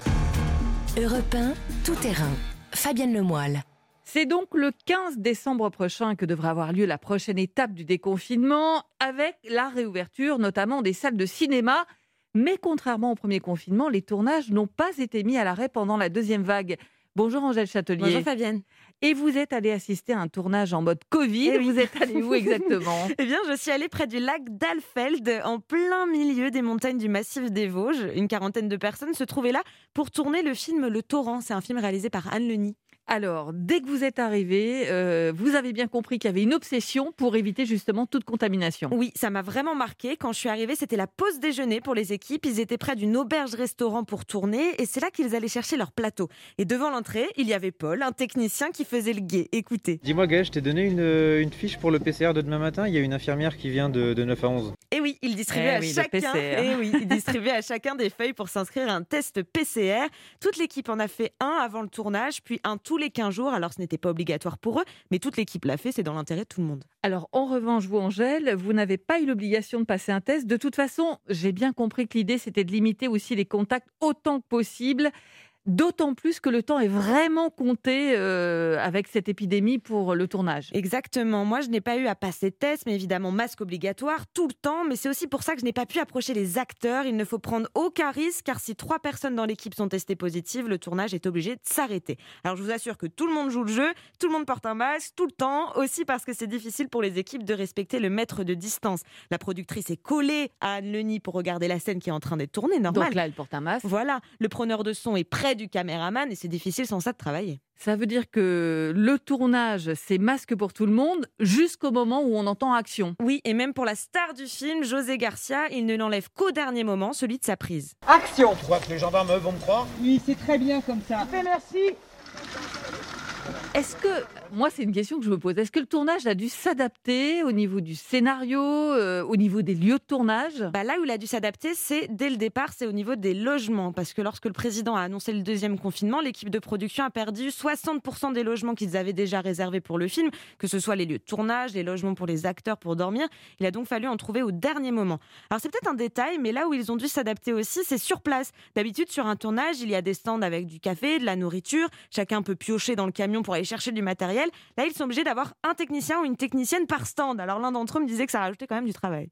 Europe 1, tout terrain. Fabienne Lemoyle. C'est donc le 15 décembre prochain que devra avoir lieu la prochaine étape du déconfinement, avec la réouverture notamment des salles de cinéma mais contrairement au premier confinement, les tournages n'ont pas été mis à l'arrêt pendant la deuxième vague. Bonjour Angèle Châtelier. Bonjour Fabienne. Et vous êtes allée assister à un tournage en mode Covid. Eh vous êtes allée où <laughs> exactement? Eh bien, je suis allée près du lac d'Alfeld, en plein milieu des montagnes du massif des Vosges. Une quarantaine de personnes se trouvaient là pour tourner le film Le Torrent. C'est un film réalisé par Anne Leni. Alors, dès que vous êtes arrivé, euh, vous avez bien compris qu'il y avait une obsession pour éviter justement toute contamination. Oui, ça m'a vraiment marqué. Quand je suis arrivée, c'était la pause déjeuner pour les équipes. Ils étaient près d'une auberge-restaurant pour tourner et c'est là qu'ils allaient chercher leur plateau. Et devant l'entrée, il y avait Paul, un technicien qui faisait le guet. Écoutez. Dis-moi, Gaël, je t'ai donné une, fiche pour le PCR de demain matin. Il y a une infirmière qui vient de, 9 à 11. Et oui, il distribuait, à chacun, <laughs> et oui, il distribuait à chacun des feuilles pour s'inscrire à un test PCR. Toute l'équipe en a fait un avant le tournage, puis un tous les 15 jours. Alors ce n'était pas obligatoire pour eux, mais toute l'équipe l'a fait, c'est dans l'intérêt de tout le monde. Alors en revanche, vous Angèle, vous n'avez pas eu l'obligation de passer un test. De toute façon, j'ai bien compris que l'idée c'était de limiter aussi les contacts autant que possible. D'autant plus que le temps est vraiment compté euh, avec cette épidémie pour le tournage. Exactement. Moi, je n'ai pas eu à passer de test, mais évidemment masque obligatoire tout le temps. Mais c'est aussi pour ça que je n'ai pas pu approcher les acteurs. Il ne faut prendre aucun risque, car si trois personnes dans l'équipe sont testées positives, le tournage est obligé de s'arrêter. Alors, je vous assure que tout le monde joue le jeu, tout le monde porte un masque tout le temps, aussi parce que c'est difficile pour les équipes de respecter le mètre de distance. La productrice est collée à Anne Leni pour regarder la scène qui est en train d'être tournée, normal. Donc là, elle porte un masque. Voilà. Le preneur de son est près du caméraman et c'est difficile sans ça de travailler. Ça veut dire que le tournage, c'est masque pour tout le monde jusqu'au moment où on entend action. Oui, et même pour la star du film, José Garcia, il ne l'enlève qu'au dernier moment, celui de sa prise. Action Tu crois que les gendarmes vont me croire? Oui, c'est très bien comme ça. merci est-ce que, moi c'est une question que je me pose, est-ce que le tournage a dû s'adapter au niveau du scénario, euh, au niveau des lieux de tournage? Bah Là où il a dû s'adapter, c'est dès le départ, c'est au niveau des logements. Parce que lorsque le président a annoncé le deuxième confinement, l'équipe de production a perdu 60% des logements qu'ils avaient déjà réservés pour le film, que ce soit les lieux de tournage, les logements pour les acteurs pour dormir. Il a donc fallu en trouver au dernier moment. Alors c'est peut-être un détail, mais là où ils ont dû s'adapter aussi, c'est sur place. D'habitude, sur un tournage, il y a des stands avec du café, de la nourriture. Chacun peut piocher dans le camion pour aller chercher du matériel. Là, ils sont obligés d'avoir un technicien ou une technicienne par stand. Alors l'un d'entre eux me disait que ça rajoutait quand même du travail.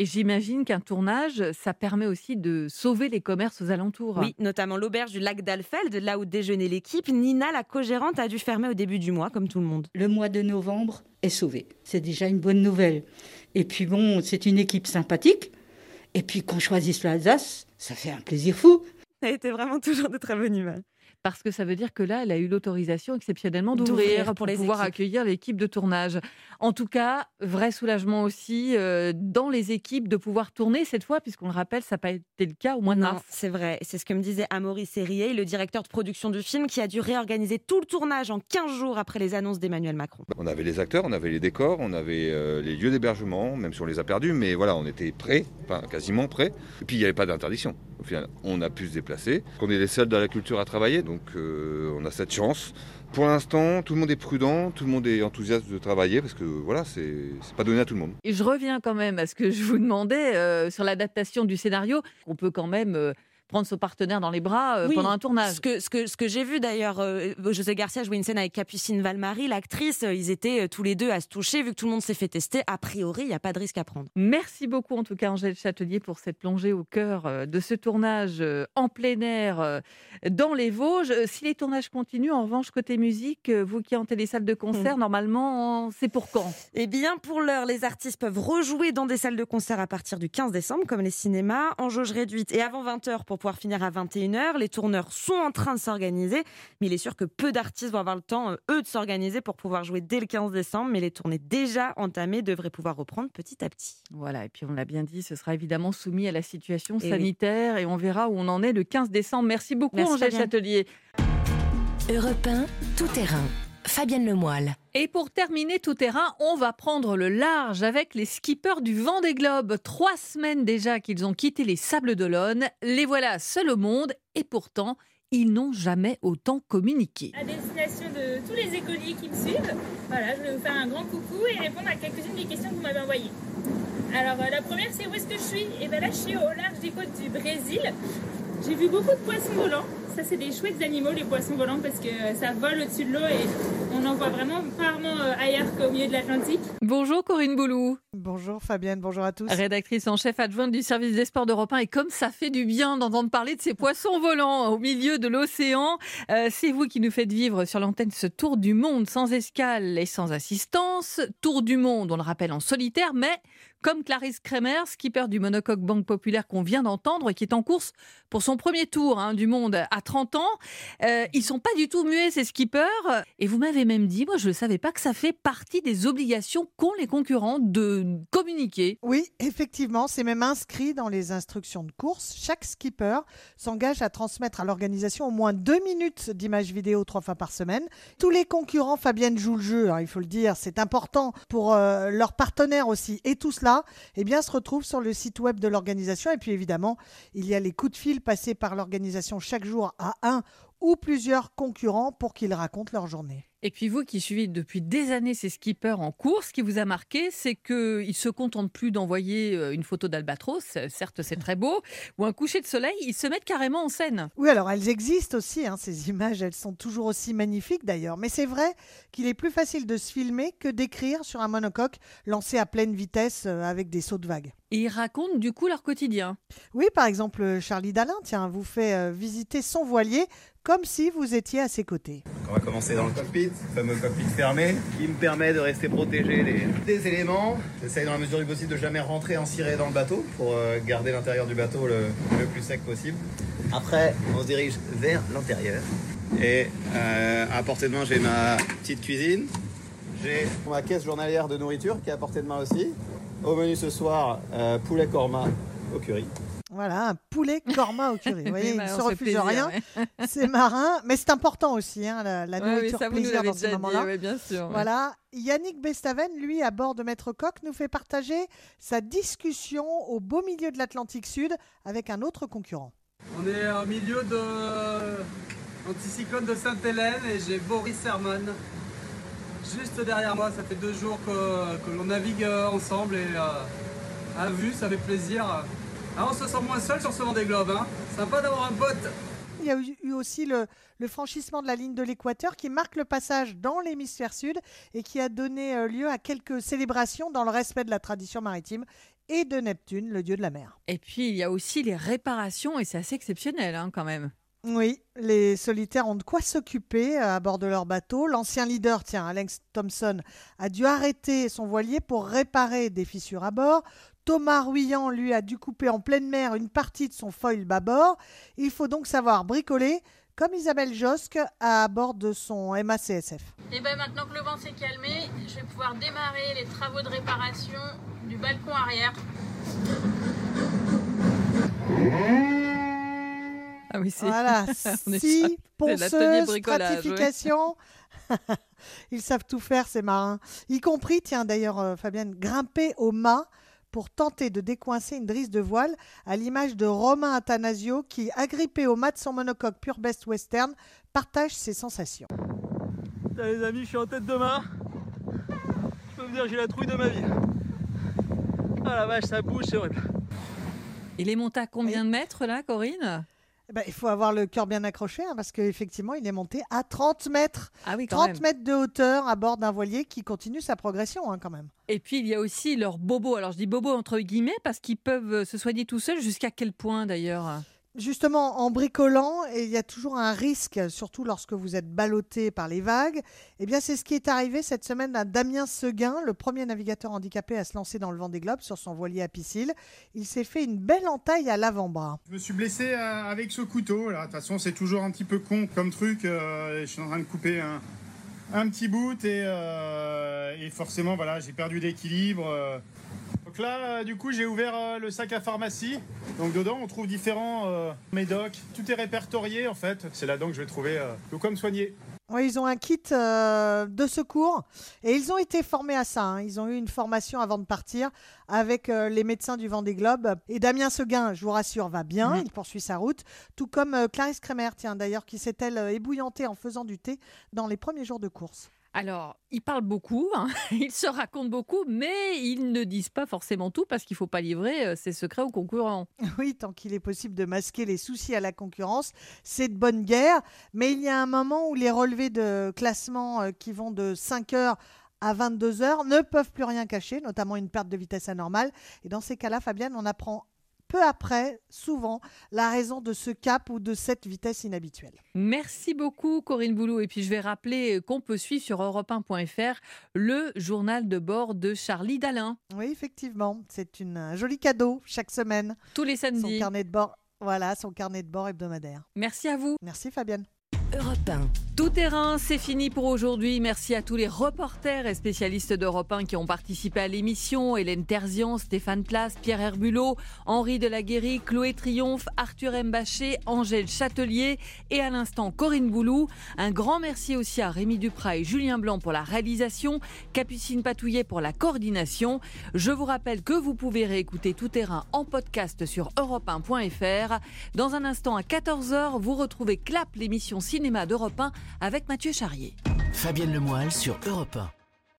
Et j'imagine qu'un tournage, ça permet aussi de sauver les commerces aux alentours. Oui, notamment l'auberge du lac d'Alfeld, là où déjeunait l'équipe. Nina, la co-gérante, a dû fermer au début du mois, comme tout le monde. Le mois de novembre est sauvé. C'est déjà une bonne nouvelle. Et puis bon, c'est une équipe sympathique. Et puis qu'on choisisse l'Alsace, ça fait un plaisir fou. Elle était vraiment toujours de très bonne humeur. Parce que ça veut dire que là, elle a eu l'autorisation exceptionnellement d'ouvrir pour, pour les pouvoir équipes. accueillir l'équipe de tournage. En tout cas, vrai soulagement aussi euh, dans les équipes de pouvoir tourner cette fois, puisqu'on le rappelle, ça n'a pas été le cas au mois de Non, mars. c'est vrai. C'est ce que me disait Amaury Serrier, le directeur de production du film, qui a dû réorganiser tout le tournage en 15 jours après les annonces d'Emmanuel Macron. On avait les acteurs, on avait les décors, on avait euh, les lieux d'hébergement, même si on les a perdus, mais voilà, on était prêts, enfin quasiment prêts. Et puis il n'y avait pas d'interdiction. Au final, on a pu se déplacer. On est les seuls dans la culture à travailler, donc euh, on a cette chance. Pour l'instant, tout le monde est prudent, tout le monde est enthousiaste de travailler parce que voilà, c'est c'est pas donné à tout le monde. Et je reviens quand même à ce que je vous demandais euh, sur l'adaptation du scénario. On peut quand même euh, prendre son partenaire dans les bras euh, Oui, pendant un tournage. Ce que, ce que, ce que j'ai vu d'ailleurs, euh, José Garcia jouait une scène avec Capucine Valmarie, l'actrice, euh, ils étaient euh, tous les deux à se toucher, vu que tout le monde s'est fait tester, a priori, il n'y a pas de risque à prendre. Merci beaucoup en tout cas Angèle Châtelier pour cette plongée au cœur euh, de ce tournage euh, en plein air euh, dans les Vosges. Si les tournages continuent, en revanche côté musique, vous qui hantez les salles de concert, normalement c'est pour quand? Eh bien, pour l'heure, les artistes peuvent rejouer dans des salles de concert à partir du 15 décembre, comme les cinémas, en jauge réduite et avant 20h pour pouvoir finir à 21h. Les tourneurs sont en train de s'organiser, mais il est sûr que peu d'artistes vont avoir le temps, euh, eux, de s'organiser pour pouvoir jouer dès le 15 décembre, mais les tournées déjà entamées devraient pouvoir reprendre petit à petit. Voilà, et puis on l'a bien dit, ce sera évidemment soumis à la situation Eh oui. sanitaire et on verra où on en est le 15 décembre. Merci beaucoup Merci, Angèle. Châtelier. Europe 1, tout terrain. Fabienne Lemoyle. Et pour terminer tout terrain, on va prendre le large avec les skippers du vent des globes. Trois semaines déjà qu'ils ont quitté les Sables d'Olonne. Les voilà seuls au monde et pourtant, ils n'ont jamais autant communiqué. À destination de tous les écoliers qui me suivent, voilà, je vais vous faire un grand coucou et répondre à quelques-unes des questions que vous m'avez envoyées. Alors euh, la première c'est où est-ce que je suis? Et bien là je suis au large des côtes du Brésil. J'ai vu beaucoup de poissons volants. Ça c'est des chouettes animaux les poissons volants parce que euh, ça vole au-dessus de l'eau et on en voit vraiment rarement euh, ailleurs qu'au milieu de l'Atlantique. Bonjour Corinne Boulou. Bonjour Fabienne, bonjour à tous. Rédactrice en chef adjointe du service des sports d'Europe 1 et comme ça fait du bien d'entendre parler de ces poissons volants au milieu de l'océan, euh, c'est vous qui nous faites vivre sur l'antenne ce tour du monde sans escale et sans assistance. Tour du monde, on le rappelle en solitaire, mais comme Clarisse Kremer, skipper du monocoque Banque Populaire qu'on vient d'entendre qui est en course pour son premier tour hein, du monde à 30 ans. Euh, ils sont pas du tout muets ces skippers et vous m'avez même dit, moi je ne savais pas que ça fait partie des obligations qu'ont les concurrents de communiquer. Oui, effectivement, c'est même inscrit dans les instructions de course. Chaque skipper s'engage à transmettre à l'organisation au moins deux minutes d'images vidéo trois fois par semaine. Tous les concurrents, Fabienne joue le jeu, hein, il faut le dire, c'est important pour euh, leurs partenaires aussi. Et tout cela, eh bien, se retrouve sur le site web de l'organisation. Et puis évidemment, il y a les coups de fil passés par l'organisation chaque jour à un ou plusieurs concurrents pour qu'ils racontent leur journée. Et puis vous qui suivez depuis des années ces skippers en course, ce qui vous a marqué, c'est qu'ils ne se contentent plus d'envoyer euh, une photo d'albatros, euh, certes c'est très beau, <laughs> ou un coucher de soleil, ils se mettent carrément en scène. Oui, alors elles existent aussi, hein, ces images, elles sont toujours aussi magnifiques d'ailleurs. Mais c'est vrai qu'il est plus facile de se filmer que d'écrire sur un monocoque lancé à pleine vitesse euh, avec des sauts de vagues. Et ils racontent du coup leur quotidien. Oui, par exemple, Charlie Dalin, tiens, vous fait visiter son voilier comme si vous étiez à ses côtés. On va commencer dans le cockpit, le fameux cockpit fermé, qui me permet de rester protégé des, éléments. J'essaye dans la mesure du possible de jamais rentrer en ciré dans le bateau pour euh, garder l'intérieur du bateau le, le plus sec possible. Après, on se dirige vers l'intérieur. Et euh, à portée de main, j'ai ma petite cuisine. J'ai ma caisse journalière de nourriture qui est à portée de main aussi. Au menu ce soir, euh, poulet korma au curry. Voilà, un poulet korma au curry. Vous voyez, <laughs> il Bah, ne on se refuse plaisir, rien. ouais. <laughs> C'est marin, mais c'est important aussi, hein, la, la Ouais, oui, nourriture nous plaisir dans ces moments-là. ouais, bien sûr, ouais. Voilà. Yannick Bestaven, lui, à bord de Maître Coq, nous fait partager sa discussion au beau milieu de l'Atlantique Sud avec un autre concurrent. On est au milieu de l'anticyclone de Sainte-Hélène et j'ai Boris Herman juste derrière moi. Ça fait deux jours que, que l'on navigue euh, ensemble et euh, à vue, ça fait plaisir. Ah, on se sent moins seul sur ce Vendée Globe. Hein. Sympa d'avoir un pote. Il y a eu aussi le, le franchissement de la ligne de l'équateur qui marque le passage dans l'hémisphère sud et qui a donné euh, lieu à quelques célébrations dans le respect de la tradition maritime et de Neptune, le dieu de la mer. Et puis il y a aussi les réparations et c'est assez exceptionnel hein, quand même. Oui, les solitaires ont de quoi s'occuper euh, à bord de leur bateau. L'ancien leader, tiens, Alex Thompson, a dû arrêter son voilier pour réparer des fissures à bord. Thomas Ruyant, lui, a dû couper en pleine mer une partie de son foil bâbord. Il faut donc savoir bricoler comme Isabelle Josque à bord de son MACSF. Et bien maintenant que le vent s'est calmé, je vais pouvoir démarrer les travaux de réparation du balcon arrière. Ah oui, c'est Voilà, <laughs> On est si sur- c'est l'atelier ponceuse, bricolage, ouais. stratification. <laughs> Ils savent tout faire, ces marins. Y compris, tiens d'ailleurs, euh, Fabienne, grimper au mât pour tenter de décoincer une drisse de voile, à l'image de Romain Athanasio qui, agrippé au mât de son monocoque Pure Best Western, partage ses sensations. Les amis, je suis en tête de main. Je peux vous dire, j'ai la trouille de ma vie. Ah la vache, ça bouge, c'est horrible. Il est monté à combien de mètres là, Corinne? Ben, il faut avoir le cœur bien accroché hein, parce qu'effectivement, il est monté à 30 mètres. Ah oui, quand 30 même. mètres de hauteur à bord d'un voilier qui continue sa progression hein, quand même. Et puis il y a aussi leurs bobos. Alors je dis bobos entre guillemets parce qu'ils peuvent euh, se soigner tout seuls. Jusqu'à quel point d'ailleurs? Justement, en bricolant, et il y a toujours un risque, surtout lorsque vous êtes ballotté par les vagues. Eh bien, c'est ce qui est arrivé cette semaine à Damien Seguin, le premier navigateur handicapé à se lancer dans le vent des globes sur son voilier à piscine. Il s'est fait une belle entaille à l'avant-bras. Je me suis blessé euh, avec ce couteau. De toute façon, c'est toujours un petit peu con comme truc. euh, je suis en train de couper un, petit bout et, euh, et forcément, voilà, j'ai perdu l'équilibre. Donc là, euh, du coup, j'ai ouvert euh, le sac à pharmacie. Donc dedans, on trouve différents euh, médocs. Tout est répertorié en fait. C'est là-dedans que je vais trouver euh, de quoi me soigner. Oui, ils ont un kit euh, de secours et ils ont été formés à ça. hein. Ils ont eu une formation avant de partir avec euh, les médecins du Vendée Globe. Et Damien Seguin, je vous rassure, va bien. Il poursuit sa route. Tout comme euh, Clarisse Kremer, tiens, d'ailleurs, qui s'est-elle euh, ébouillantée en faisant du thé dans les premiers jours de course. Alors, ils parlent beaucoup, hein, <laughs> ils se racontent beaucoup, mais ils ne disent pas forcément tout parce qu'il ne faut pas livrer euh, ses secrets aux concurrents. <laughs> Oui, tant qu'il est possible de masquer les soucis à la concurrence, c'est de bonne guerre. Mais il y a un moment où les relevés de classement euh, qui vont de 5 heures à 22 heures ne peuvent plus rien cacher, notamment une perte de vitesse anormale. Et dans ces cas-là, Fabienne, on apprend peu après, souvent, la raison de ce cap ou de cette vitesse inhabituelle. Merci beaucoup Corinne Boulou. Et puis je vais rappeler qu'on peut suivre sur europe1.fr le journal de bord de Charlie Dalin. Oui, effectivement, c'est un joli cadeau chaque semaine. Tous les samedis. Son carnet de bord, voilà, son carnet de bord hebdomadaire. Merci à vous. Merci Fabienne. Europe 1. Tout terrain, c'est fini pour aujourd'hui. Merci à tous les reporters et spécialistes d'Europe 1 qui ont participé à l'émission. Hélène Terzian, Stéphane Place, Pierre Herbulot, Henri Delaguérie, Chloé Triomphe, Arthur Mbaché, Angèle Châtelier et à l'instant Corinne Boulou. Un grand merci aussi à Rémi Duprat et Julien Blanc pour la réalisation, Capucine Patouillet pour la coordination. Je vous rappelle que vous pouvez réécouter Tout terrain en podcast sur europe1.fr. Dans un instant à 14h, vous retrouvez Clap, l'émission cinéma d'Europe 1 avec Mathieu Charrier. Fabienne Lemoyle sur Europe 1.